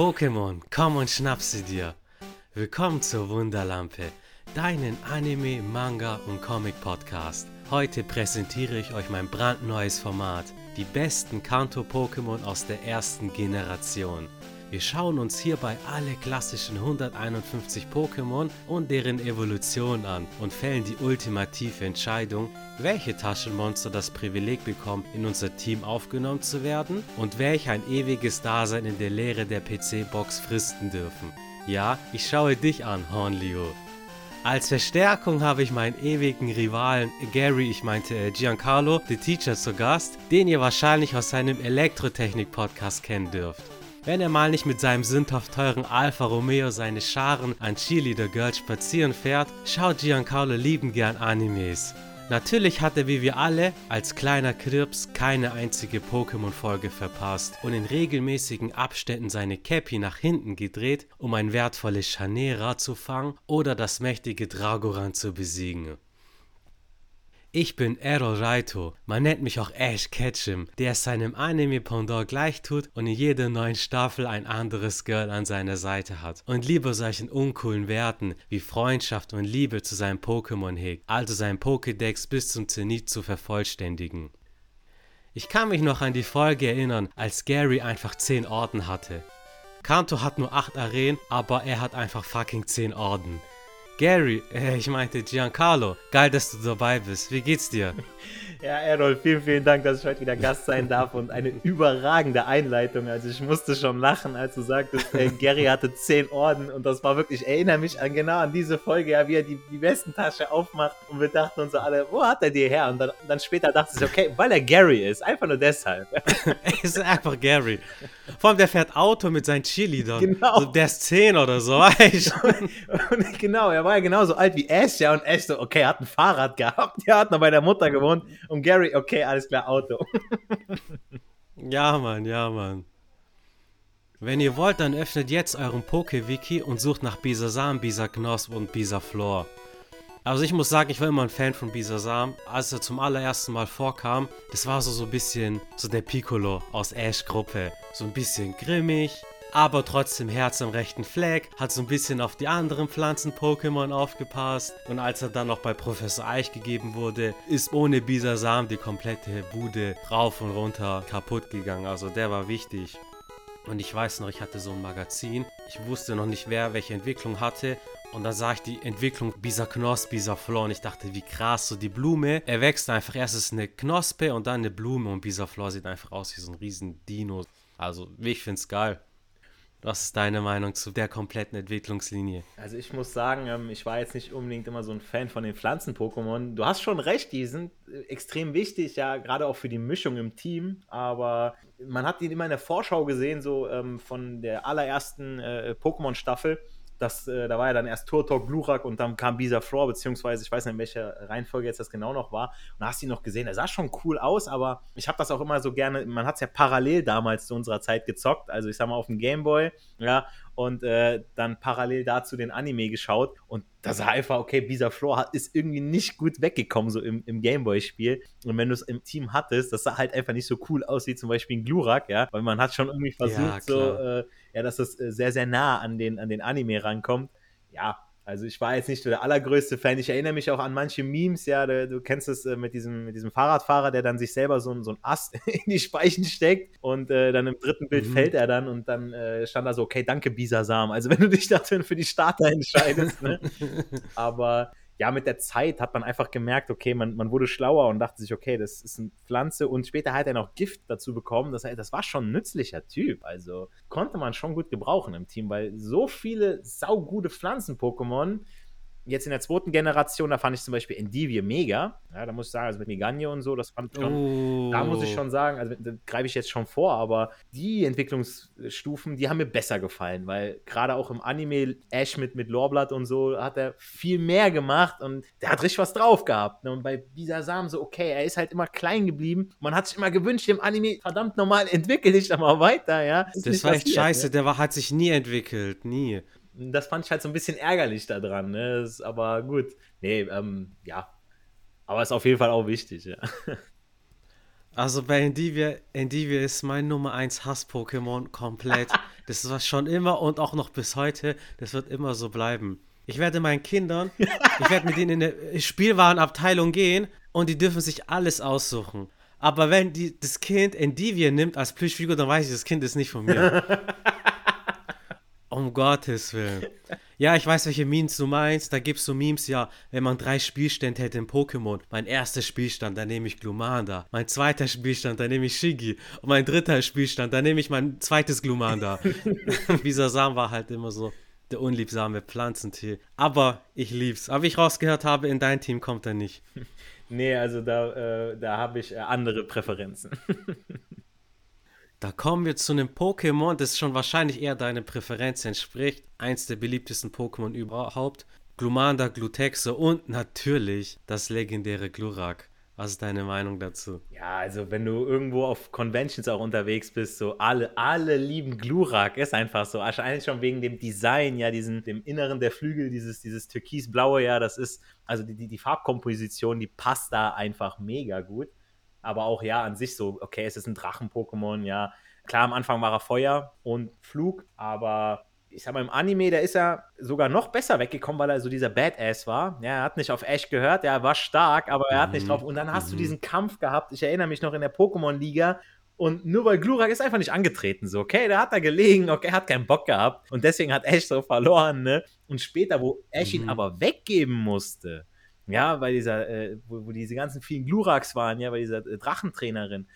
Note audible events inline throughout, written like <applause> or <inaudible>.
Pokémon, komm und schnapp sie dir. Willkommen zur Wunderlampe, deinen Anime, Manga und Comic Podcast. Heute präsentiere ich euch mein brandneues Format, die besten Kanto-Pokémon aus der ersten Generation. Wir schauen uns hierbei alle klassischen 151 Pokémon und deren Evolution an und fällen die ultimative Entscheidung, welche Taschenmonster das Privileg bekommen, in unser Team aufgenommen zu werden und welche ein ewiges Dasein in der Leere der PC-Box fristen dürfen. Ja, ich schaue dich an, Hornlio. Als Verstärkung habe ich meinen ewigen Rivalen Gary, ich meinte äh, Giancarlo, the Teacher zu Gast, den ihr wahrscheinlich aus seinem Elektrotechnik-Podcast kennen dürft. Wenn er mal nicht mit seinem sündhaft teuren Alfa Romeo seine Scharen an Cheerleader Girls spazieren fährt, schaut Giancarlo liebend gern Animes. Natürlich hat er wie wir alle als kleiner Krips keine einzige Pokémon-Folge verpasst und in regelmäßigen Abständen seine Cappy nach hinten gedreht, um ein wertvolles Chanera zu fangen oder das mächtige Dragoran zu besiegen. Ich bin Errol Raito, man nennt mich auch Ash Ketchum, der es seinem Anime-Pendant gleich tut und in jeder neuen Staffel ein anderes Girl an seiner Seite hat und lieber solchen uncoolen Werten wie Freundschaft und Liebe zu seinem Pokémon hegt, also sein Pokédex bis zum Zenit zu vervollständigen. Ich kann mich noch an die Folge erinnern, als Gary einfach 10 Orden hatte. Kanto hat nur 8 Arenen, aber er hat einfach fucking 10 Orden. Gary, äh, ich meinte Giancarlo, geil, dass du dabei bist. Wie geht's dir? <laughs> Ja, Errol, vielen, vielen Dank, dass ich heute wieder Gast sein darf und eine überragende Einleitung. Also ich musste schon lachen, als du sagtest, äh, Gary hatte zehn Orden und das war wirklich, ich erinnere mich an genau an diese Folge, ja, wie er die, die Westentasche aufmacht und wir dachten uns so alle, wo hat er die her? Und dann, dann später dachte ich, okay, weil er Gary ist, einfach nur deshalb. <laughs> er ist einfach Gary. Vor allem, der fährt Auto mit seinen Cheerleadern. Genau. Der ist zehn oder so, <laughs> weißt und, Genau, er war ja genauso alt wie Ash, ja, und Ash so, okay, er hat ein Fahrrad gehabt, <laughs> der hat noch bei der Mutter gewohnt und Gary, okay, alles klar, Auto. <laughs> ja, Mann, ja, Mann. Wenn ihr wollt, dann öffnet jetzt euren Poke-Wiki und sucht nach Bisasam, Bisaknosp und Bisaflor. Also ich muss sagen, ich war immer ein Fan von Bisasam. Als er zum allerersten Mal vorkam, das war so, so ein bisschen so der Piccolo aus Ash-Gruppe. So ein bisschen grimmig, aber trotzdem Herz am rechten Fleck, hat so ein bisschen auf die anderen Pflanzen-Pokémon aufgepasst und als er dann noch bei Professor Eich gegeben wurde, ist ohne Bisasam die komplette Bude rauf und runter kaputt gegangen, also der war wichtig. Und ich weiß noch, ich hatte so ein Magazin. Ich wusste noch nicht, wer welche Entwicklung hatte. Und dann sah ich die Entwicklung Bisa Knospe, Bisa Flor und ich dachte, wie krass, so die Blume. Er wächst einfach, erst ist eine Knospe und dann eine Blume und Bisa Flor sieht einfach aus wie so ein riesen Dino. Also, ich find's geil. Was ist deine Meinung zu der kompletten Entwicklungslinie? Also ich muss sagen, ähm, ich war jetzt nicht unbedingt immer so ein Fan von den Pflanzen-Pokémon. Du hast schon recht, die sind äh, extrem wichtig, ja, gerade auch für die Mischung im Team. Aber man hat die immer in der Vorschau gesehen, so ähm, von der allerersten äh, Pokémon-Staffel das, äh, da war ja dann erst Turtok, Glurak und dann kam Bisa Floor, beziehungsweise ich weiß nicht, in welcher Reihenfolge jetzt das genau noch war. Und da hast du ihn noch gesehen. Er sah schon cool aus, aber ich habe das auch immer so gerne, man hat es ja parallel damals zu unserer Zeit gezockt. Also ich sag mal auf dem Gameboy, ja, und äh, dann parallel dazu den Anime geschaut und da sah einfach, okay, Bisa Floor ist irgendwie nicht gut weggekommen, so im, im Gameboy-Spiel. Und wenn du es im Team hattest, das sah halt einfach nicht so cool aus wie zum Beispiel ein Glurak, ja, weil man hat schon irgendwie versucht, ja, so, äh, ja, dass das äh, sehr, sehr nah an den, an den Anime rankommt. Ja, also ich war jetzt nicht der allergrößte Fan. Ich erinnere mich auch an manche Memes, ja, du, du kennst es äh, mit, diesem, mit diesem Fahrradfahrer, der dann sich selber so, so einen Ast <laughs> in die Speichen steckt und äh, dann im dritten Bild mhm. fällt er dann und dann äh, stand da so, okay, danke Bisasam. Also wenn du dich <laughs> dafür für die Starter entscheidest, ne? <laughs> Aber ja, mit der Zeit hat man einfach gemerkt, okay, man, man wurde schlauer und dachte sich, okay, das ist eine Pflanze und später hat er noch Gift dazu bekommen. Das, das war schon ein nützlicher Typ. Also konnte man schon gut gebrauchen im Team, weil so viele saugute Pflanzen-Pokémon jetzt in der zweiten Generation, da fand ich zum Beispiel Endivie mega. Ja, da muss ich sagen, also mit Meganio und so, das fand ich schon, oh. da muss ich schon sagen, also da greife ich jetzt schon vor, aber die Entwicklungsstufen, die haben mir besser gefallen, weil gerade auch im Anime Ash mit, mit Lorblatt und so hat er viel mehr gemacht und der hat richtig was drauf gehabt. Ne? Und bei Bisasam so, okay, er ist halt immer klein geblieben. Man hat sich immer gewünscht, im Anime, verdammt normal, entwickle dich doch mal weiter, ja. Das, das war echt scheiße, ne? der war, hat sich nie entwickelt, nie das fand ich halt so ein bisschen ärgerlich daran. Ne? Aber gut, nee, ähm, ja. Aber ist auf jeden Fall auch wichtig, ja. Also bei Endivia, Endivia ist mein Nummer 1 Hass-Pokémon komplett. <laughs> Das war schon immer und auch noch bis heute, das wird immer so bleiben. Ich werde meinen Kindern, ich werde mit ihnen in eine Spielwarenabteilung gehen und die dürfen sich alles aussuchen. Aber wenn die, das Kind Endivien nimmt als Plüschfigur, dann weiß ich, das Kind ist nicht von mir. <laughs> um Gottes Willen. Ja, ich weiß, welche Memes du meinst. Da gibt es so Memes, ja, wenn man drei Spielstände hätte in Pokémon. Mein erster Spielstand, da nehme ich Glumanda. Mein zweiter Spielstand, da nehme ich Shigi. Und mein dritter Spielstand, da nehme ich mein zweites Glumanda. <laughs> Bisasam war halt immer so der unliebsame Pflanzentier. Aber ich lieb's. Aber wie ich rausgehört habe, in dein Team kommt er nicht. <laughs> Nee, also da, äh, da habe ich äh, andere Präferenzen. <laughs> Da kommen wir zu einem Pokémon, das schon wahrscheinlich eher deiner Präferenz entspricht. Eins der beliebtesten Pokémon überhaupt. Glumanda, Glutexe und natürlich das legendäre Glurak. Was ist deine Meinung dazu? Ja, also wenn du irgendwo auf Conventions auch unterwegs bist, so alle, alle lieben Glurak, ist einfach so. Wahrscheinlich schon wegen dem Design, ja, diesen, dem Inneren der Flügel, dieses, dieses türkisblaue, ja, das ist, also die, die, die Farbkomposition, die passt da einfach mega gut aber auch ja an sich so, okay, es ist ein Drachen-Pokémon, ja. Klar, am Anfang war er Feuer und Flug, aber ich sag mal, im Anime, da ist er sogar noch besser weggekommen, weil er so dieser Badass war. Ja, er hat nicht auf Ash gehört, er war stark, aber er hat nicht mhm. drauf. Und dann hast mhm. du diesen Kampf gehabt. Ich erinnere mich noch in der Pokémon-Liga. Und nur weil Glurak ist einfach nicht angetreten, so, okay, da hat er gelegen, okay, er hat keinen Bock gehabt. Und deswegen hat Ash so verloren, ne? Und später, wo Ash ihn mhm. aber weggeben musste, ja, bei dieser, äh, wo, wo, diese ganzen vielen Gluraks waren, ja, bei dieser äh, Drachentrainerin.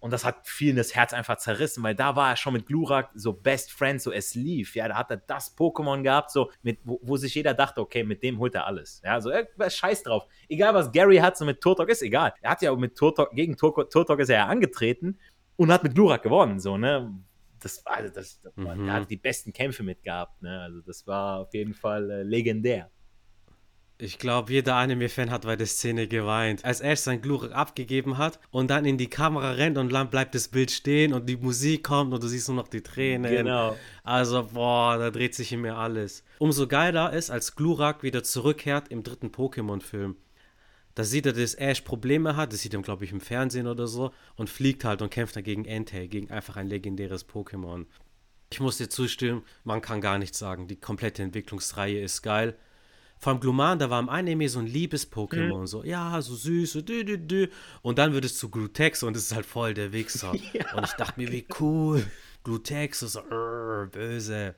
Und das hat vielen das Herz einfach zerrissen, weil da war er schon mit Glurak so Best Friend, so es lief. Ja, da hat er das Pokémon gehabt, so mit, wo, wo, sich jeder dachte, okay, mit dem holt er alles. Ja, so äh, scheiß drauf. Egal was Gary hat, so mit Turtok ist egal. Er hat ja mit Turtok, gegen Turtok, Turtok ist er ja angetreten und hat mit Glurak gewonnen, so, ne? Das war, also das, das mhm. er hat die besten Kämpfe mitgehabt, ne? Also das war auf jeden Fall äh, legendär. Ich glaube, jeder Anime-Fan hat bei der Szene geweint. Als Ash sein Glurak abgegeben hat und dann in die Kamera rennt und dann bleibt das Bild stehen und die Musik kommt und du siehst nur noch die Tränen. Genau. Also, boah, da dreht sich in mir alles. Umso geiler ist, als Glurak wieder zurückkehrt im dritten Pokémon-Film. Da sieht er, dass Ash Probleme hat, das sieht er, glaube ich, im Fernsehen oder so, und fliegt halt und kämpft dann gegen Entei, gegen einfach ein legendäres Pokémon. Ich muss dir zustimmen, man kann gar nichts sagen. Die komplette Entwicklungsreihe ist geil. Vor allem Gluman, da war im Anime so ein Liebes-Pokémon, mhm. so, ja, so süß, so dü, dü, dü. Und dann wird es zu Glutex und es ist halt voll der Wichser. <laughs> ja. Und ich dachte mir, wie cool. Glutex, so, uh, böse.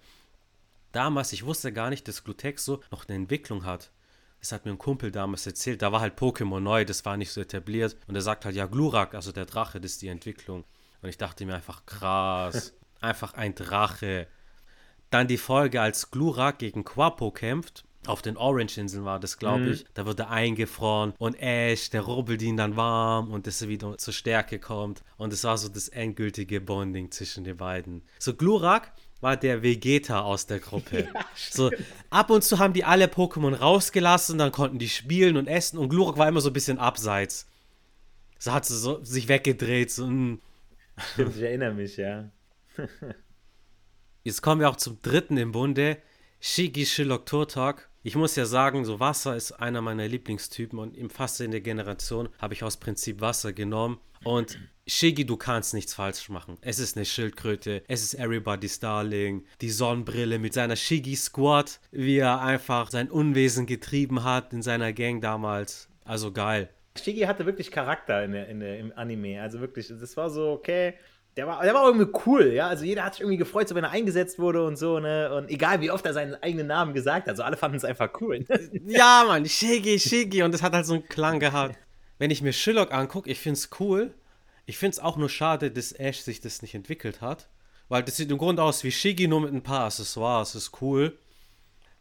Damals, ich wusste gar nicht, dass Glutex so noch eine Entwicklung hat. Das hat mir ein Kumpel damals erzählt. Da war halt Pokémon neu, das war nicht so etabliert. Und er sagt halt, ja, Glurak, also der Drache, das ist die Entwicklung. Und ich dachte mir einfach, krass. <laughs> einfach ein Drache. Dann die Folge, als Glurak gegen Quapo kämpft auf den Orange-Inseln war das, glaube mhm. ich. Da wird er eingefroren und Ash, der rubbelt ihn dann warm und dass er wieder zur Stärke kommt. Und es war so das endgültige Bonding zwischen den beiden. So, Glurak war der Vegeta aus der Gruppe. <laughs> Ja, so, ab und zu haben die alle Pokémon rausgelassen, dann konnten die spielen und essen und Glurak war immer so ein bisschen abseits. So hat sie so sich weggedreht. So, mm. Stimmt, ich erinnere mich, ja. <laughs> Jetzt kommen wir auch zum dritten im Bunde. Shigi Shilok Turtok ich muss ja sagen, so Wasser ist einer meiner Lieblingstypen und im fast in der Generation habe ich aus Prinzip Wasser genommen. Und Shiggy, du kannst nichts falsch machen. Es ist eine Schildkröte, es ist Everybody's Darling, die Sonnenbrille mit seiner Shiggy Squad, wie er einfach sein Unwesen getrieben hat in seiner Gang damals. Also geil. Shiggy hatte wirklich Charakter in der, in der, im Anime. Also wirklich, das war so, okay, der war, der war irgendwie cool, ja. Also jeder hat sich irgendwie gefreut, so wenn er eingesetzt wurde und so, ne? Und egal wie oft er seinen eigenen Namen gesagt hat, so alle fanden es einfach cool. <laughs> ja, Mann, Shiggy, Shiggy. Und das hat halt so einen Klang gehabt. Wenn ich mir Shillock angucke, ich finde es cool. Ich finde es auch nur schade, dass Ash sich das nicht entwickelt hat. Weil das sieht im Grunde aus wie Shiggy, nur mit ein paar Accessoires. Das ist cool.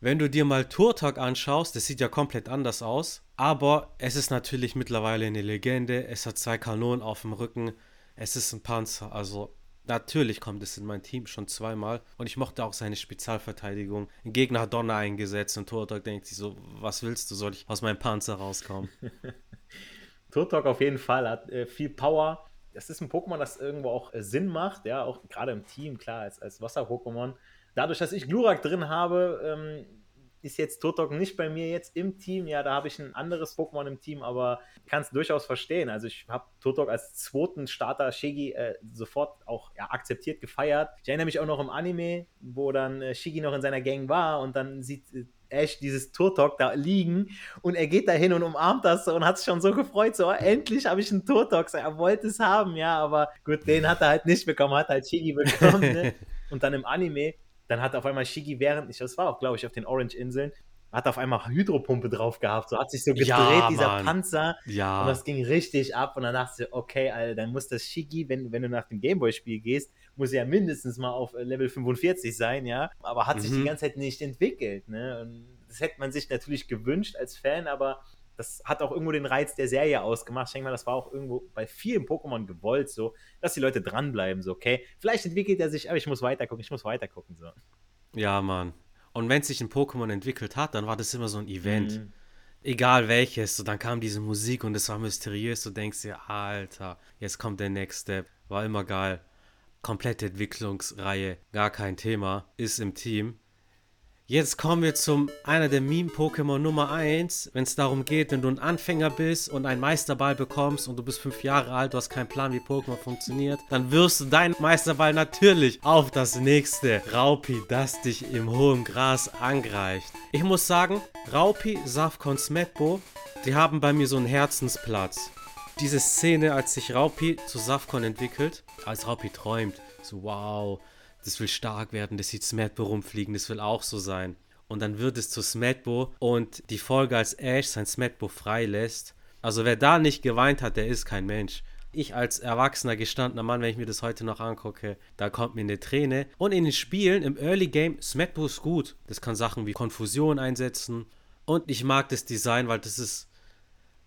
Wenn du dir mal Turtok anschaust, das sieht ja komplett anders aus. Aber es ist natürlich mittlerweile eine Legende. Es hat zwei Kanonen auf dem Rücken es ist ein Panzer. Also natürlich kommt es in mein Team schon zweimal. Und ich mochte auch seine Spezialverteidigung. Ein Gegner hat Donner eingesetzt und Turtok denkt sich so, was willst du, soll ich aus meinem Panzer rauskommen? <laughs> Turtok auf jeden Fall hat äh, viel Power. Das ist ein Pokémon, das irgendwo auch äh, Sinn macht, ja, auch gerade im Team, klar, als, als Wasser-Pokémon. Dadurch, dass ich Glurak drin habe, ähm, ist jetzt Turtok nicht bei mir jetzt im Team. Ja, da habe ich ein anderes Pokémon im Team, aber kann es durchaus verstehen. Also ich habe Turtok als zweiten Starter Shigi äh, sofort auch ja, akzeptiert, gefeiert. Ich erinnere mich auch noch im Anime, wo dann äh, Shigi noch in seiner Gang war und dann sieht äh, Ash dieses Turtok da liegen und er geht da hin und umarmt das und hat sich schon so gefreut, so endlich habe ich einen Turtok, er wollte es haben, ja, aber gut, den hat er halt nicht bekommen, hat halt Shigi bekommen, ne? <laughs> und dann im Anime, dann hat auf einmal Shigi während, ich, das war auch, glaube ich, auf den Orange-Inseln, hat auf einmal Hydropumpe drauf gehabt, so hat sich so gedreht, ja, dieser. Panzer. Ja. Und das ging richtig ab. Und dann dachte ich, okay, Alter, dann muss das Shigi, wenn, wenn du nach dem Gameboy-Spiel gehst, muss ja mindestens mal auf äh, Level 45 sein, ja. Aber hat mhm. sich die mhm. ganze Zeit nicht entwickelt, ne? Und das hätte man sich natürlich gewünscht als Fan, aber das hat auch irgendwo den Reiz der Serie ausgemacht. Ich denke mal, das war auch irgendwo bei vielen Pokémon gewollt, so, dass die Leute dranbleiben, so, okay, vielleicht entwickelt er sich, aber ich muss weitergucken, ich muss weitergucken, so. Ja, Mann. Und wenn sich ein Pokémon entwickelt hat, dann war das immer so ein Event. Mhm. Egal welches, so dann kam diese Musik und es war mysteriös. Du denkst dir, Alter, jetzt kommt der Next Step. War immer geil. Komplette Entwicklungsreihe, gar kein Thema, ist im Team. Jetzt kommen wir zum einer der Meme-Pokémon Nummer 1, wenn es darum geht, wenn du ein Anfänger bist und einen Meisterball bekommst und du bist 5 Jahre alt, du hast keinen Plan, wie Pokémon funktioniert, dann wirst du deinen Meisterball natürlich auf das nächste Raupi, das dich im hohen Gras angreift. Ich muss sagen, Raupi, Safkon, Smetbo, die haben bei mir so einen Herzensplatz. Diese Szene, als sich Raupi zu Safkon entwickelt, als Raupi träumt, so wow, das will stark werden, das sieht Smetbo rumfliegen, das will auch so sein. Und dann wird es zu Smetbo und die Folge, als Ash sein Smetbo freilässt. Also wer da nicht geweint hat, der ist kein Mensch. Ich als erwachsener, gestandener Mann, wenn ich mir das heute noch angucke, da kommt mir eine Träne. Und in den Spielen, im Early Game, Smetbo ist gut. Das kann Sachen wie Konfusion einsetzen. Und ich mag das Design, weil das ist.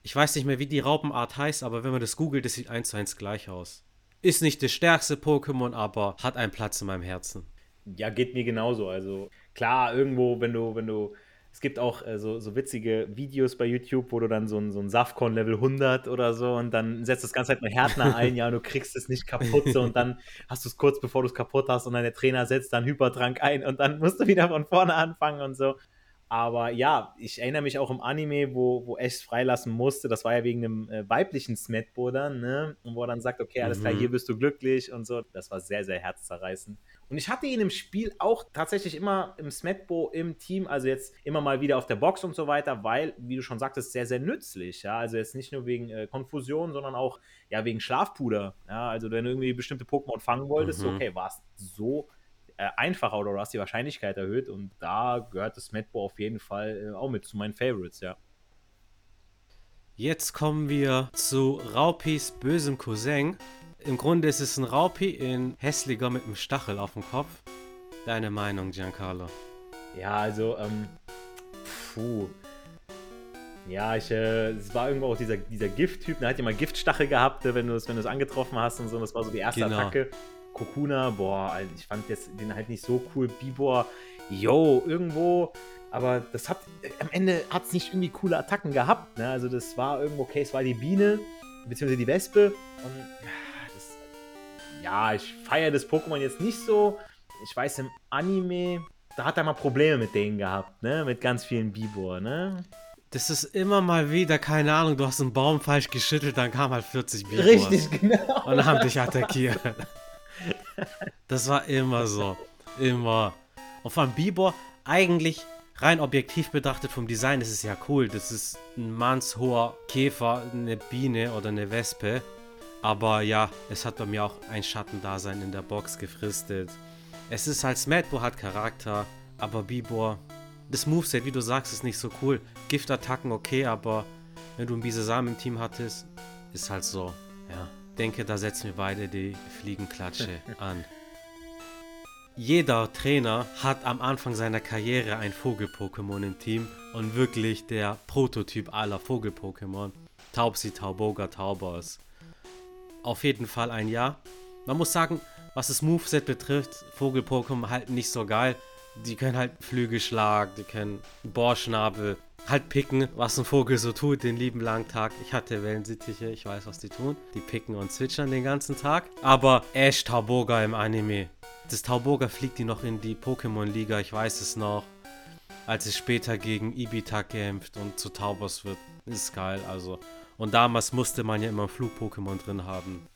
Ich weiß nicht mehr, wie die Raupenart heißt, aber wenn man das googelt, das sieht eins zu eins gleich aus. Ist nicht das stärkste Pokémon, aber hat einen Platz in meinem Herzen. Ja, geht mir genauso. Also klar, irgendwo, wenn du, wenn du, es gibt auch äh, so, so witzige Videos bei YouTube, wo du dann so ein, so ein Safcon Level 100 oder so und dann setzt das Ganze halt mal Härtner ein, ja, und du kriegst es nicht kaputt so, und dann hast du es kurz bevor du es kaputt hast und dann der Trainer setzt dann Hypertrank ein und dann musst du wieder von vorne anfangen und so. Aber ja, ich erinnere mich auch im Anime, wo, wo Ash freilassen musste. Das war ja wegen einem äh, weiblichen Smetbo dann, ne? Und wo er dann sagt, okay, alles mhm. klar, hier bist du glücklich und so. Das war sehr, sehr herzzerreißend. Und ich hatte ihn im Spiel auch tatsächlich immer im Smetbo im Team, also jetzt immer mal wieder auf der Box und so weiter, weil, wie du schon sagtest, sehr, sehr nützlich. Ja? Also jetzt nicht nur wegen äh, Konfusion, sondern auch ja, wegen Schlafpuder. Ja? Also wenn du irgendwie bestimmte Pokémon fangen wolltest, mhm. okay, war es so äh, einfacher oder du hast die Wahrscheinlichkeit erhöht und da gehört das Metbo auf jeden Fall äh, auch mit zu meinen Favorites, ja. Jetzt kommen wir zu Raupis bösem Cousin. Im Grunde ist es ein Raupi in hässlicher mit einem Stachel auf dem Kopf. Deine Meinung, Giancarlo? Ja, also, ähm, puh. Ja, ich, äh, es war irgendwo auch dieser, dieser Gift-Typ, der hat ja mal Giftstachel gehabt, wenn du es wenn angetroffen hast und so. Das war so die erste genau. Attacke. Kokuna, boah, ich fand jetzt den halt nicht so cool. Bibor, yo, irgendwo. Aber das hat, am Ende hat es nicht irgendwie coole Attacken gehabt. Ne? Also das war irgendwo, okay, es war die Biene, beziehungsweise die Wespe. Und das, ja, ich feiere das Pokémon jetzt nicht so. Ich weiß, im Anime, da hat er mal Probleme mit denen gehabt, ne? Mit ganz vielen Bibor, ne? Das ist immer mal wieder, keine Ahnung, du hast einen Baum falsch geschüttelt, dann kam halt 40 Bibor. Richtig, genau. Und haben dich attackiert. Das war immer so. Immer. Und von Bibor, eigentlich rein objektiv betrachtet vom Design, ist ja cool. Das ist ein mannshoher Käfer, eine Biene oder eine Wespe. Aber ja, es hat bei mir auch ein Schattendasein in der Box gefristet. Es ist halt Smetbo hat Charakter, aber Bibor, das Moveset, wie du sagst, ist nicht so cool. Giftattacken okay, aber wenn du einen Bisasam im Team hattest, ist halt so, ja denke, da setzen wir beide die Fliegenklatsche <laughs> an. Jeder Trainer hat am Anfang seiner Karriere ein Vogel-Pokémon im Team und wirklich der Prototyp aller Vogel-Pokémon. Taubsi, Tauboga, Taubos. Auf jeden Fall ein Ja. Man muss sagen, was das Moveset betrifft, Vogel-Pokémon halt nicht so geil. Die können halt Flügelschlag, die können Bohrschnabel, halt picken, was ein Vogel so tut, den lieben langen Tag. Ich hatte Wellensittiche, ich weiß, was die tun. Die picken und zwitschern den ganzen Tag. Aber Ash Tauboga im Anime. Das Tauboga fliegt die noch in die Pokémon-Liga, ich weiß es noch. als es später gegen Ibita kämpft und zu Taubos wird. Ist geil, also. Und damals musste man ja immer ein Flug-Pokémon drin haben.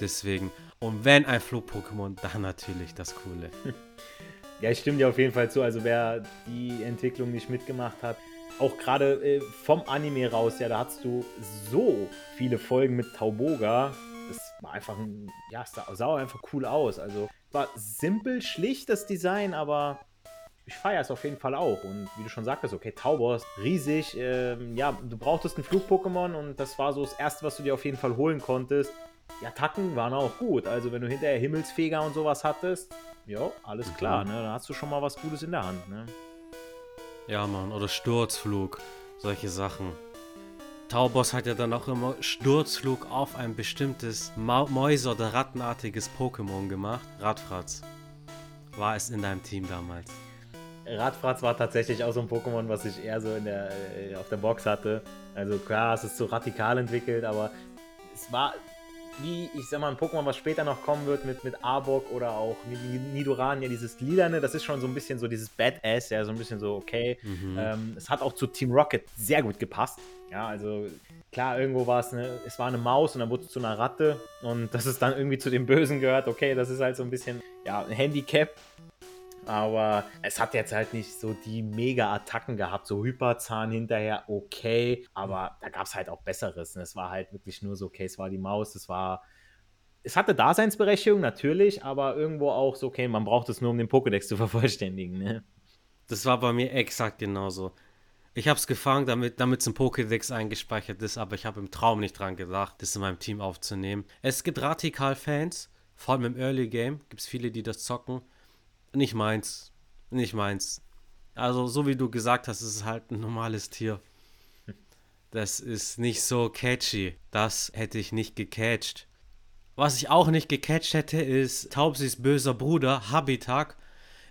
Deswegen. Und wenn ein Flug-Pokémon, dann natürlich das Coole. <laughs> Ja, ich stimme dir auf jeden Fall zu. Also wer die Entwicklung nicht mitgemacht hat, auch gerade äh, vom Anime raus, ja, da hattest du so viele Folgen mit Tauboga. Das war einfach ein, ja, es sah, einfach cool aus. Also war simpel, schlicht das Design, aber ich feiere es auf jeden Fall auch. Und wie du schon sagtest, okay, Taubos, riesig. Ähm, ja, du brauchtest ein Flug-Pokémon und das war so das Erste, was du dir auf jeden Fall holen konntest. Die Attacken waren auch gut. Also wenn du hinterher Himmelsfeger und sowas hattest, ja, alles mhm. klar, ne? Da hast du schon mal was Gutes in der Hand, ne? Ja, Mann, oder Sturzflug, solche Sachen. Taubos hat ja dann auch immer Sturzflug auf ein bestimmtes Ma Mäuse- oder Rattenartiges Pokémon gemacht. Radfratz. War es in deinem Team damals? Radfratz war tatsächlich auch so ein Pokémon, was ich eher so in der, äh, auf der Box hatte. Also klar, es ist so radikal entwickelt, aber es war wie, ich sag mal, ein Pokémon, was später noch kommen wird mit, mit Arbok oder auch Nidoran, ja, dieses Lilane, das ist schon so ein bisschen so dieses Badass, ja, so ein bisschen so okay. Mhm. Ähm, es hat auch zu Team Rocket sehr gut gepasst. Ja, also klar, irgendwo war es eine, es war eine Maus und dann wurde es zu einer Ratte und <laughs> dass es dann irgendwie zu dem Bösen gehört, okay, das ist halt so ein bisschen, ja, ein Handicap. Aber es hat jetzt halt nicht so die Mega-Attacken gehabt, so Hyperzahn hinterher, okay. Aber da gab es halt auch Besseres. Ne? Es war halt wirklich nur so, okay, es war die Maus, es war. Es hatte Daseinsberechtigung, natürlich, aber irgendwo auch so, okay, man braucht es nur, um den Pokédex zu <laughs> vervollständigen. Ne? Das war bei mir exakt genauso. Ich habe es gefangen, damit es im Pokédex eingespeichert ist, aber ich habe im Traum nicht dran gedacht, das in meinem Team aufzunehmen. Es gibt Radikal-Fans, vor allem im Early Game, gibt es viele, die das zocken nicht meins. Nicht meins. Also, so wie du gesagt hast, ist es halt ein normales Tier. Das ist nicht so catchy. Das hätte ich nicht gecatcht. Was ich auch nicht gecatcht hätte, ist Taubsis böser Bruder, Habitak.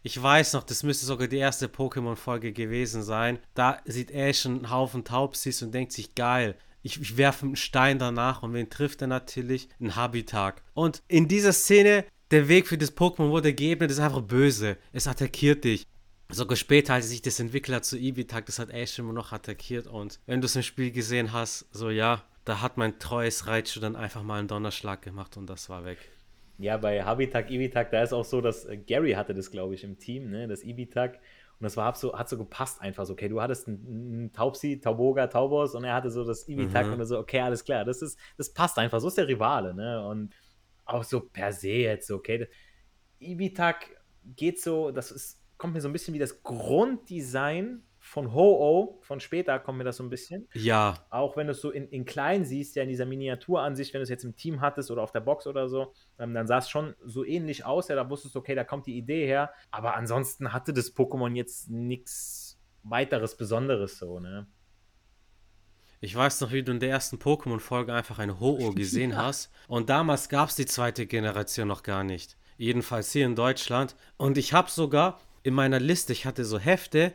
Ich weiß noch, das müsste sogar die erste Pokémon-Folge gewesen sein. Da sieht Ash einen Haufen Taubsis und denkt sich, geil, ich, ich werfe einen Stein danach und wen trifft er natürlich? Ein Habitak. Und in dieser Szene der Weg für das Pokémon wurde geebnet, ist einfach böse. Es attackiert dich. Sogar später, als sich das entwickelt zu Ibitak, das hat Ash immer noch attackiert. Und wenn du es im Spiel gesehen hast, so ja, da hat mein treues Raichu dann einfach mal einen Donnerschlag gemacht und das war weg. Ja, bei Habitak, Ibitak, da ist auch so, dass äh, Gary hatte das, glaube ich, im Team, ne, das Ibitak. Und das war so, hat so gepasst einfach so, okay, du hattest einen, einen Taubsi, Tauboga, Taubos und er hatte so das Ibitak mhm. und so, okay, alles klar, das ist, das passt einfach, so ist der Rivale, ne? Und auch so per se jetzt, okay. Ibitak geht so, das ist, kommt mir so ein bisschen wie das Grunddesign von Ho-Oh, von später kommt mir das so ein bisschen. Ja. Auch wenn du es so in, in klein siehst, ja in dieser Miniaturansicht, wenn du es jetzt im Team hattest oder auf der Box oder so, ähm, dann sah es schon so ähnlich aus, ja, da wusstest du, okay, da kommt die Idee her, aber ansonsten hatte das Pokémon jetzt nichts weiteres Besonderes so, ne? Ich weiß noch, wie du in der ersten Pokémon-Folge einfach ein Ho-Oh <laughs> gesehen ja. hast. Und damals gab es die zweite Generation noch gar nicht. Jedenfalls hier in Deutschland. Und ich habe sogar in meiner Liste, ich hatte so Hefte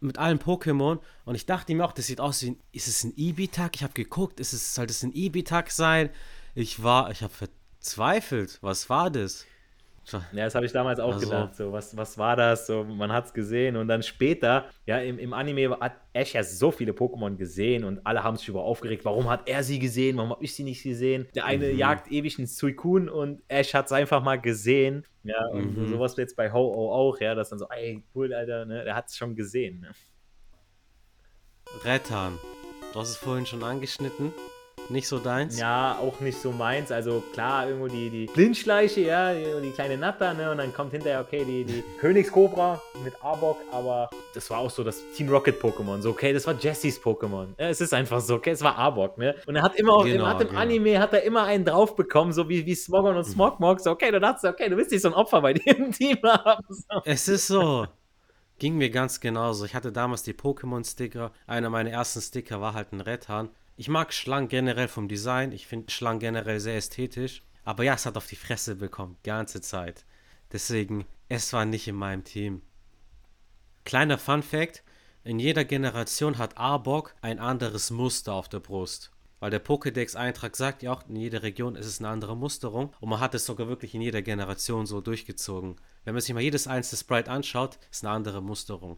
mit allen Pokémon. Und ich dachte mir auch, das sieht aus wie ein, ist es ein Ibitak? Ich habe geguckt, ist es, soll das ein Ibitak sein? Ich war, ich habe verzweifelt. Was war das? Ja, das habe ich damals auch also. gedacht. So, was, was war das? So, man hat es gesehen und dann später, ja, im, im Anime hat Ash ja so viele Pokémon gesehen und alle haben sich über aufgeregt. Warum hat er sie gesehen? Warum habe ich sie nicht gesehen? Der eine mhm. jagt ewig einen Suicune und Ash hat es einfach mal gesehen. Ja, und mhm. sowas jetzt bei Ho-Oh auch, ja, dass dann so, ey, cool, Alter, ne, der hat es schon gesehen. Ne? Rettan, du hast es vorhin schon angeschnitten. Nicht so deins? Ja, auch nicht so meins. Also klar, irgendwo die, die Blindschleiche, ja, die, kleine Natter, ne? Und dann kommt hinterher, okay, die, die <laughs> Königskobra mit Arbok, aber das war auch so das Team Rocket Pokémon. So, okay, das war Jessys Pokémon. Ja, es ist einfach so, okay, es war Arbok, ne? Und er hat immer auch, genau, hat im genau. Anime hat er immer einen drauf bekommen, so wie, wie Smogon und Smogmog. So, okay, du dachtest, okay, du willst nicht so ein Opfer bei <laughs> dir im Team haben. So. Es ist so. Ging mir ganz genauso. Ich hatte damals die Pokémon-Sticker. Einer meiner ersten Sticker war halt ein Redhahn. Ich mag Schlangen generell vom Design. Ich finde Schlangen generell sehr ästhetisch. Aber ja, es hat auf die Fresse bekommen, ganze Zeit. Deswegen, es war nicht in meinem Team. Kleiner Fun Fact: In jeder Generation hat Arbok ein anderes Muster auf der Brust. Weil der Pokédex-Eintrag sagt ja auch, in jeder Region ist es eine andere Musterung. Und man hat es sogar wirklich in jeder Generation so durchgezogen. Wenn man sich mal jedes einzelne Sprite anschaut, ist eine andere Musterung.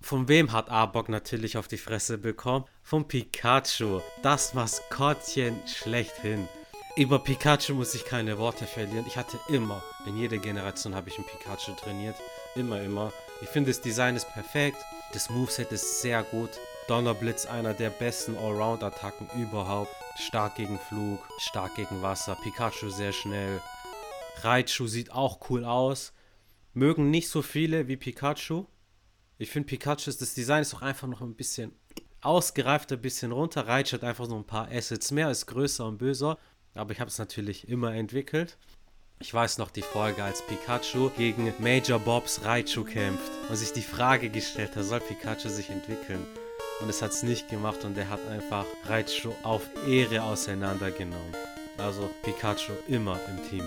Von wem hat Arbok natürlich auf die Fresse bekommen? Von Pikachu. Das Maskottchen schlechthin. Über Pikachu muss ich keine Worte verlieren. Ich hatte immer, in jeder Generation habe ich ein Pikachu trainiert. Immer, immer. Ich finde, das Design ist perfekt. Das Moveset ist sehr gut. Donnerblitz, einer der besten Allround-Attacken überhaupt. Stark gegen Flug, stark gegen Wasser. Pikachu sehr schnell. Raichu sieht auch cool aus. Mögen nicht so viele wie Pikachu. Ich finde Pikachu, das Design ist auch einfach noch ein bisschen ausgereifter, ein bisschen runter. Raichu hat einfach noch ein paar Assets mehr, ist größer und böser aber ich habe es natürlich immer entwickelt. Ich weiß noch die Folge, als Pikachu gegen Major Bobs Raichu kämpft und sich die Frage gestellt hat, soll Pikachu sich entwickeln? Und es hat es nicht gemacht und er hat einfach Raichu auf Ehre auseinandergenommen. Also Pikachu immer im Team.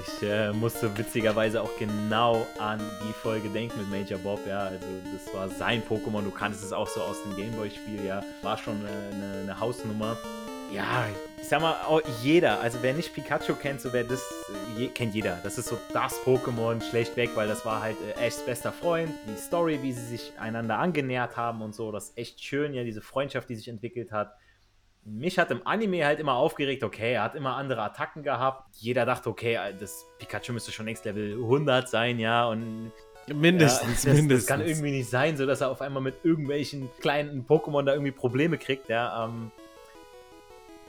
Ich äh, musste witzigerweise auch genau an die Folge denken mit Major Bob, ja. Also das war sein Pokémon, du kanntest es auch so aus dem Gameboy-Spiel, ja. War schon äh, eine, eine Hausnummer ja, ich sag mal, jeder, also wer nicht Pikachu kennt, so wer das je, kennt jeder. Das ist so das Pokémon schlechtweg, weil das war halt äh, Ashs bester Freund. Die Story, wie sie sich einander angenähert haben und so, das ist echt schön, ja, diese Freundschaft, die sich entwickelt hat. Mich hat im Anime halt immer aufgeregt, okay, er hat immer andere Attacken gehabt. Jeder dachte, okay, äh, das Pikachu müsste schon längst Level 100 sein, ja, und Mindestens, ja, das, mindestens. Das kann irgendwie nicht sein, so dass er auf einmal mit irgendwelchen kleinen Pokémon da irgendwie Probleme kriegt, ja. Ähm,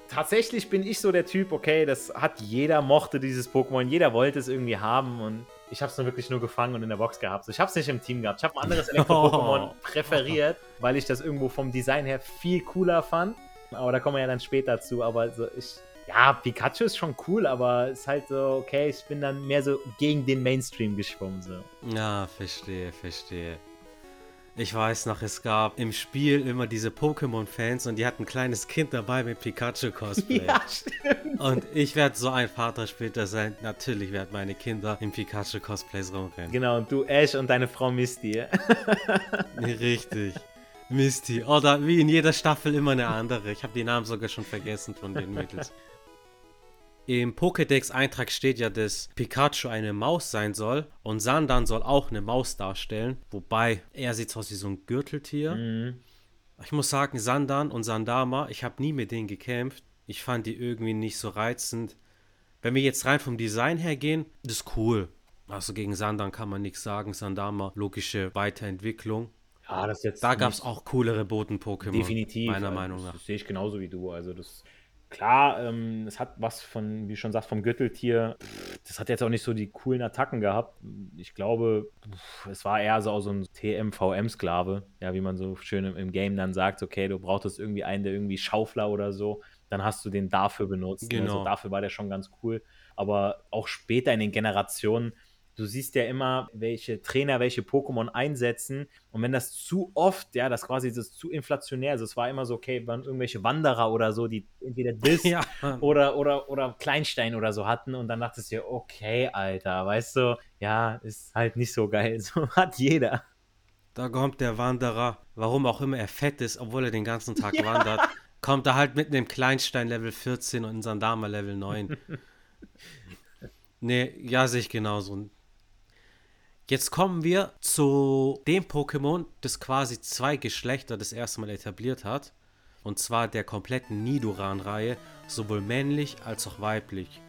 tatsächlich bin ich so der Typ, okay, das hat jeder mochte dieses Pokémon, jeder wollte es irgendwie haben und ich habe es nur wirklich nur gefangen und in der Box gehabt. ich habe es nicht im Team gehabt. Ich habe ein anderes <laughs> Elektro-Pokémon oh. präferiert, weil ich das irgendwo vom Design her viel cooler fand. Aber da kommen wir ja dann später zu. Aber so ich, ja, Pikachu ist schon cool, aber ist halt so, okay, ich bin dann mehr so gegen den Mainstream geschwommen. So. Ja, verstehe, verstehe. Ich weiß noch, es gab im Spiel immer diese Pokémon-Fans und die hatten ein kleines Kind dabei mit Pikachu-Cosplay. <laughs> Ja, stimmt. Und ich werde so ein Vater später sein. Natürlich werden meine Kinder in Pikachu-Cosplays rumrennen. Genau, und du Ash und deine Frau Misty. <laughs> Richtig. Misty. Oder wie in jeder Staffel immer eine andere. Ich habe die Namen sogar schon vergessen von den Mädels. <laughs> Im Pokédex-Eintrag steht ja, dass Pikachu eine Maus sein soll und Sandan soll auch eine Maus darstellen. Wobei er sieht aus wie so ein Gürteltier. Mhm. Ich muss sagen, Sandan und Sandama, ich habe nie mit denen gekämpft. Ich fand die irgendwie nicht so reizend. Wenn wir jetzt rein vom Design her gehen, das ist cool. Also gegen Sandan kann man nichts sagen. Sandama, logische Weiterentwicklung. Ja, das jetzt da gab es auch coolere Boden-Pokémon. Definitiv. Meiner also, Meinung nach. Das sehe ich genauso wie du. Also das Klar, ähm, es hat was von, wie schon sagst, vom Gürteltier. Das hat jetzt auch nicht so die coolen Attacken gehabt. Ich glaube, es war eher so, so ein TMVM-Sklave. Ja, wie man so schön im, im, Game dann sagt, okay, du brauchtest irgendwie einen, der irgendwie Schaufler oder so. Dann hast du den dafür benutzt. Genau. Also dafür war der schon ganz cool. Aber auch später in den Generationen du siehst ja immer, welche Trainer welche Pokémon einsetzen. Und wenn das zu oft, ja, das quasi das zu inflationär ist, es war immer so, okay, waren irgendwelche Wanderer oder so, die entweder Diss <laughs> ja. oder, oder, oder Kleinstein oder so hatten. Und dann dachtest du dir, okay, Alter, weißt du, ja, ist halt nicht so geil. <laughs> So hat jeder. Da kommt der Wanderer, warum auch immer er fett ist, obwohl er den ganzen Tag <laughs> ja. wandert, kommt er halt mit einem Kleinstein Level 14 und in Sandama Level 9. nee, ja, sehe ich genauso. Jetzt kommen wir zu dem Pokémon, das quasi zwei Geschlechter das erste Mal etabliert hat. Und zwar der kompletten Nidoran-Reihe, sowohl männlich als auch weiblich.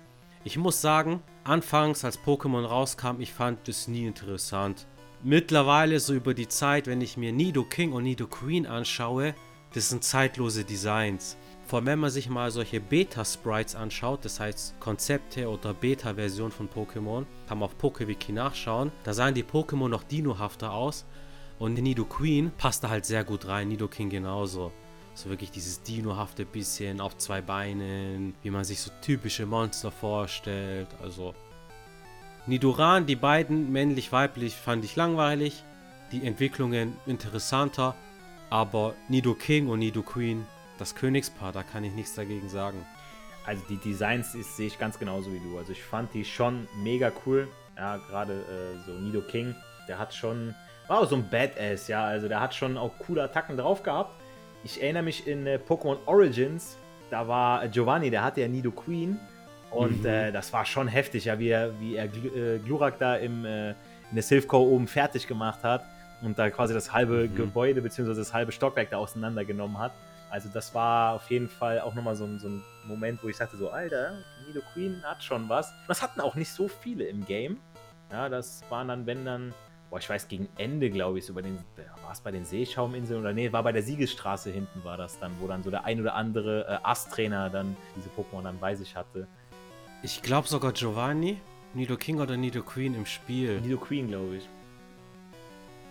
Ich muss sagen, anfangs als Pokémon rauskam, ich fand das nie interessant. Mittlerweile, so über die Zeit, wenn ich mir Nido King und Nido Queen anschaue, das sind zeitlose Designs. Vor allem, wenn man sich mal solche Beta-Sprites anschaut, das heißt Konzepte oder Beta-Version von Pokémon, kann man auf PokeWiki nachschauen. Da sahen die Pokémon noch dinohafter aus und Nido Queen passt da halt sehr gut rein, Nido King genauso. So wirklich dieses dinohafte bisschen auf zwei Beinen, wie man sich so typische Monster vorstellt. Also Nidoran, die beiden, männlich-weiblich, fand ich langweilig. Die Entwicklungen interessanter. Aber Nido King und Nido Queen das Königspaar, da kann ich nichts dagegen sagen. Also die Designs ist, sehe ich ganz genauso wie du. Also ich fand die schon mega cool. Ja, gerade äh, so Nido King, der hat schon, war auch so ein Badass, ja. Also der hat schon auch coole Attacken drauf gehabt. Ich erinnere mich in äh, Pokémon Origins, da war Giovanni, der hatte ja Nido Queen. Und mhm. äh, das war schon heftig, ja, wie er, wie er Gl äh, Glurak da im, äh, in der Silphcore oben fertig gemacht hat. und da quasi das halbe Mhm. Gebäude bzw. das halbe Stockwerk da auseinandergenommen hat. Also das war auf jeden Fall auch nochmal so ein, so ein Moment, wo ich sagte so, Alter, Nido Queen hat schon was. Das hatten auch nicht so viele im Game. Ja, das waren dann, wenn dann, boah, ich weiß, gegen Ende, glaube ich, so bei den, war es bei den Seeschauminseln oder nee, war bei der Siegesstraße hinten war das dann, wo dann so der ein oder andere äh, Ass-Trainer dann diese Pokémon dann bei sich hatte. Ich glaube sogar Giovanni, Nido King oder Nido Queen im Spiel. Nido Queen, glaube ich.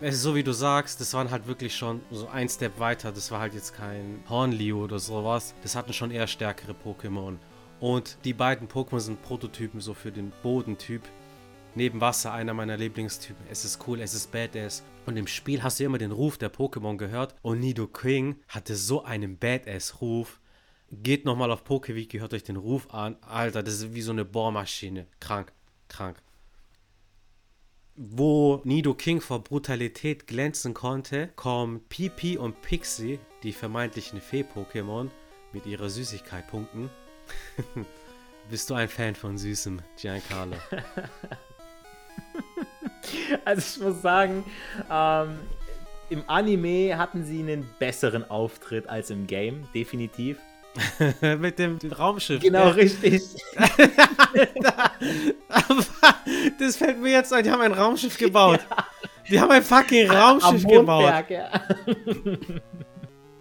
Es ist so wie du sagst, das waren halt wirklich schon so ein Step weiter. Das war halt jetzt kein Hornlio oder sowas. Das hatten schon eher stärkere Pokémon. Und die beiden Pokémon sind Prototypen so für den Bodentyp. Neben Wasser einer meiner Lieblingstypen. Es ist cool, es ist badass. Und im Spiel hast du immer den Ruf der Pokémon gehört. Und Nido King hatte so einen Badass-Ruf. Geht nochmal auf Pokewiki, hört euch den Ruf an. Alter, das ist wie so eine Bohrmaschine. Krank, krank wo Nido King vor Brutalität glänzen konnte, kommen Pipi und Pixie, die vermeintlichen Fee-Pokémon, mit ihrer Süßigkeit punkten. <laughs> Bist du ein Fan von Süßem, Giancarlo? <laughs> Also ich muss sagen, ähm, im Anime hatten sie einen besseren Auftritt als im Game, definitiv. <laughs> mit dem Raumschiff. Genau, gell? richtig. Aber <laughs> das fällt mir jetzt ein, die haben ein Raumschiff <laughs> gebaut. Die haben ein fucking Raumschiff Am gebaut. Mondberg, ja.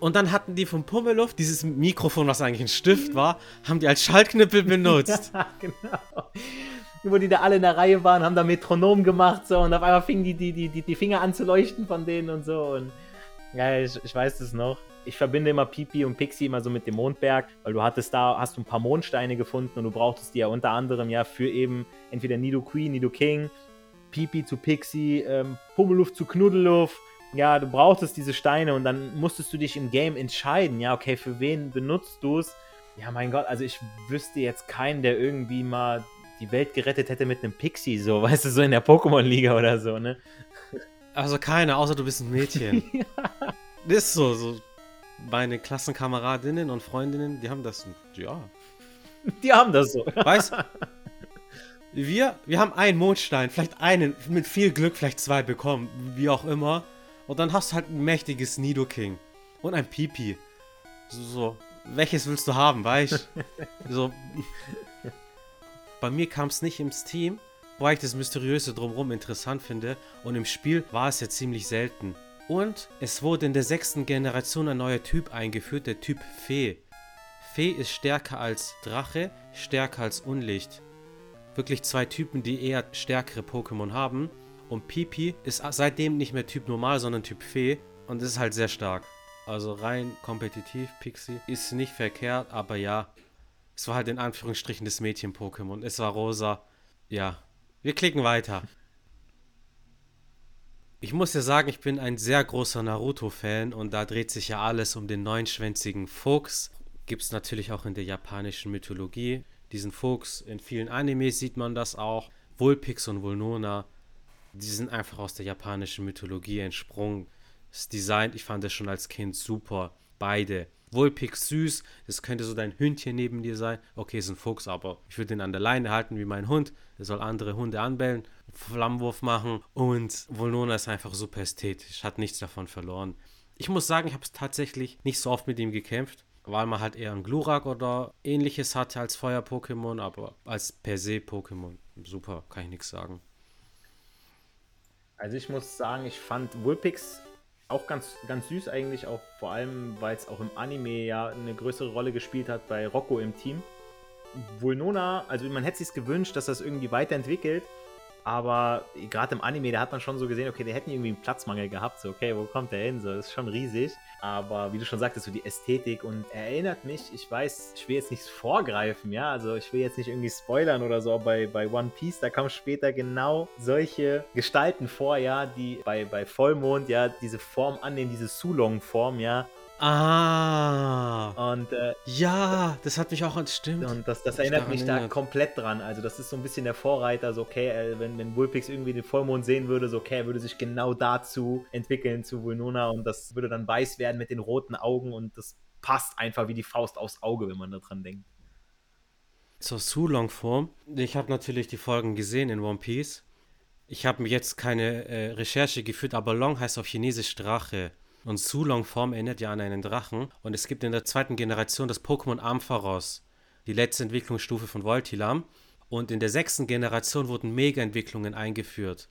Und dann hatten die vom Pummeluft dieses Mikrofon, was eigentlich ein Stift war, haben die als Schaltknüppel benutzt. Ja, genau. Wo die da alle in der Reihe waren, haben da Metronom gemacht so und auf einmal fingen die, die, die, die, die Finger an zu leuchten von denen und so. Und ja, ich, ich weiß das noch. Ich verbinde immer Pipi und Pixie immer so mit dem Mondberg, weil du hattest da, hast du ein paar Mondsteine gefunden und du brauchtest die ja unter anderem ja für eben entweder Nido Queen, Nido King, Pipi zu Pixie, ähm, Pummeluft zu Knuddeluft. Ja, du brauchtest diese Steine und dann musstest du dich im Game entscheiden, ja, okay, für wen benutzt du es? Ja, mein Gott, also ich wüsste jetzt keinen, der irgendwie mal die Welt gerettet hätte mit einem Pixie, so, <laughs> weißt du, so in der Pokémon-Liga oder so, ne? Also keiner, außer du bist ein Mädchen. <laughs> Das ist so, so. Meine Klassenkameradinnen und Freundinnen, die haben das, ja. <laughs> Die haben das so. Weißt <laughs> wir, wir haben einen Mondstein, vielleicht einen, mit viel Glück vielleicht zwei bekommen, wie auch immer. Und dann hast du halt ein mächtiges Nidoking und ein Pipi. So, so, welches willst du haben, weißt <laughs> So. Bei mir kam es nicht ins Team, wobei ich das Mysteriöse drumherum interessant finde. Und im Spiel war es ja ziemlich selten. Und es wurde in der sechsten Generation ein neuer Typ eingeführt, der Typ Fee. Fee ist stärker als Drache, stärker als Unlicht. Wirklich zwei Typen, die eher stärkere Pokémon haben. Und Pipi ist seitdem nicht mehr Typ Normal, sondern Typ Fee. Und ist halt sehr stark. Also rein kompetitiv, Pixie. Ist nicht verkehrt, aber ja. Es war halt in Anführungsstrichen das Mädchen-Pokémon. Es war rosa. Ja. Wir klicken weiter. Ich muss ja sagen, ich bin ein sehr großer Naruto-Fan und da dreht sich ja alles um den neunschwänzigen Fuchs. Gibt es natürlich auch in der japanischen Mythologie. Diesen Fuchs, in vielen Animes sieht man das auch. Vulpix und Vulnona, die sind einfach aus der japanischen Mythologie entsprungen. Das Design, ich fand das schon als Kind super. Beide. Vulpix süß, das könnte so dein Hündchen neben dir sein. Okay, ist ein Fuchs, aber ich würde ihn an der Leine halten wie mein Hund. Der soll andere Hunde anbellen, Flammenwurf machen. Und Volnona ist einfach super ästhetisch, hat nichts davon verloren. Ich muss sagen, ich habe es tatsächlich nicht so oft mit ihm gekämpft, weil man halt eher ein Glurak oder ähnliches hatte als Feuer-Pokémon, aber als per se Pokémon. Super, kann ich nichts sagen. Also ich muss sagen, ich fand Vulpix auch ganz, ganz süß eigentlich, auch vor allem, weil es auch im Anime ja eine größere Rolle gespielt hat bei Rocco im Team. Vulnona, also man hätte sich gewünscht, dass das irgendwie weiterentwickelt, aber gerade im Anime, da hat man schon so gesehen, okay, der hätten irgendwie einen Platzmangel gehabt, so, okay, wo kommt der hin, so, das ist schon riesig, aber wie du schon sagtest, so die Ästhetik und erinnert mich, ich weiß, ich will jetzt nichts vorgreifen, ja, also ich will jetzt nicht irgendwie spoilern oder so, bei, bei One Piece, da kommen später genau solche Gestalten vor, ja, die bei, bei Vollmond, ja, diese Form annehmen, diese Sulong-Form, ja, Ah, und äh, ja, das hat mich auch ans Stimmt. Und das, das erinnert daran mich da erinnert. komplett dran. Also, das ist so ein bisschen der Vorreiter. So, okay, äh, wenn, wenn Vulpix irgendwie den Vollmond sehen würde, so, okay, er würde sich genau dazu entwickeln, zu Vulnona. Und das würde dann weiß werden mit den roten Augen. Und das passt einfach wie die Faust aufs Auge, wenn man da dran denkt. Zur Sulong-Form. Ich habe natürlich die Folgen gesehen in One Piece. Ich habe mir jetzt keine äh, Recherche geführt, aber Long heißt auf Chinesisch Drache. Und Sulong-Form erinnert ja an einen Drachen. Und es gibt in der zweiten Generation das Pokémon Ampharos, die letzte Entwicklungsstufe von Voltilam. Und in der sechsten Generation wurden Mega-Entwicklungen eingeführt.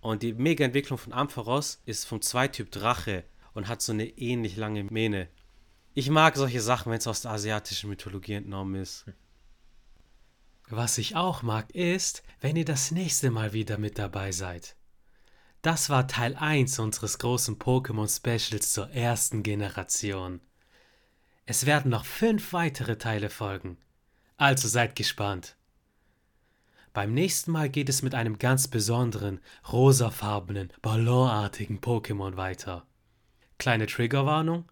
Und die Mega-Entwicklung von Ampharos ist vom Zweityp Drache und hat so eine ähnlich lange Mähne. Ich mag solche Sachen, wenn es aus der asiatischen Mythologie entnommen ist. Was ich auch mag, ist, wenn ihr das nächste Mal wieder mit dabei seid. Das war Teil 1 unseres großen Pokémon Specials zur ersten Generation. Es werden noch fünf weitere Teile folgen. Also seid gespannt. Beim nächsten Mal geht es mit einem ganz besonderen, rosafarbenen, ballonartigen Pokémon weiter. Kleine Triggerwarnung: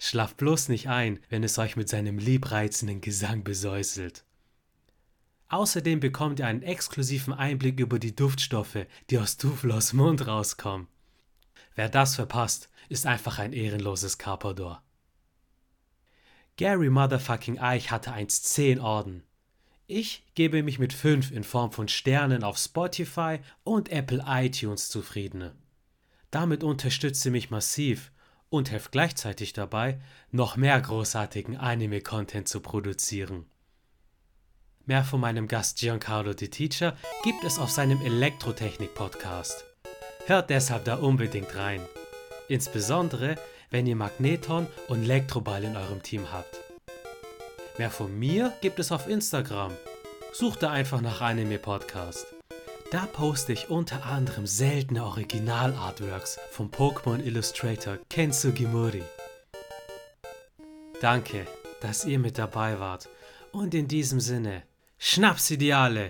Schlaft bloß nicht ein, wenn es euch mit seinem liebreizenden Gesang besäuselt. Außerdem bekommt ihr einen exklusiven Einblick über die Duftstoffe, die aus Duflos Mund rauskommen. Wer das verpasst, ist einfach ein ehrenloses Carpador. Gary Motherfucking Eich hatte einst 10 Orden. Ich gebe mich mit 5 in Form von Sternen auf Spotify und Apple iTunes zufrieden. Damit unterstützt ihr mich massiv und helft gleichzeitig dabei, noch mehr großartigen Anime-Content zu produzieren. Mehr von meinem Gast Giancarlo Di Teacher gibt es auf seinem Elektrotechnik-Podcast. Hört deshalb da unbedingt rein. Insbesondere, wenn ihr Magneton und Elektroball in eurem Team habt. Mehr von mir gibt es auf Instagram. Sucht da einfach nach Anime Podcast. Da poste ich unter anderem seltene Original-Artworks vom Pokémon Illustrator Ken Sugimori. Danke, dass ihr mit dabei wart und in diesem Sinne Schnapsideale!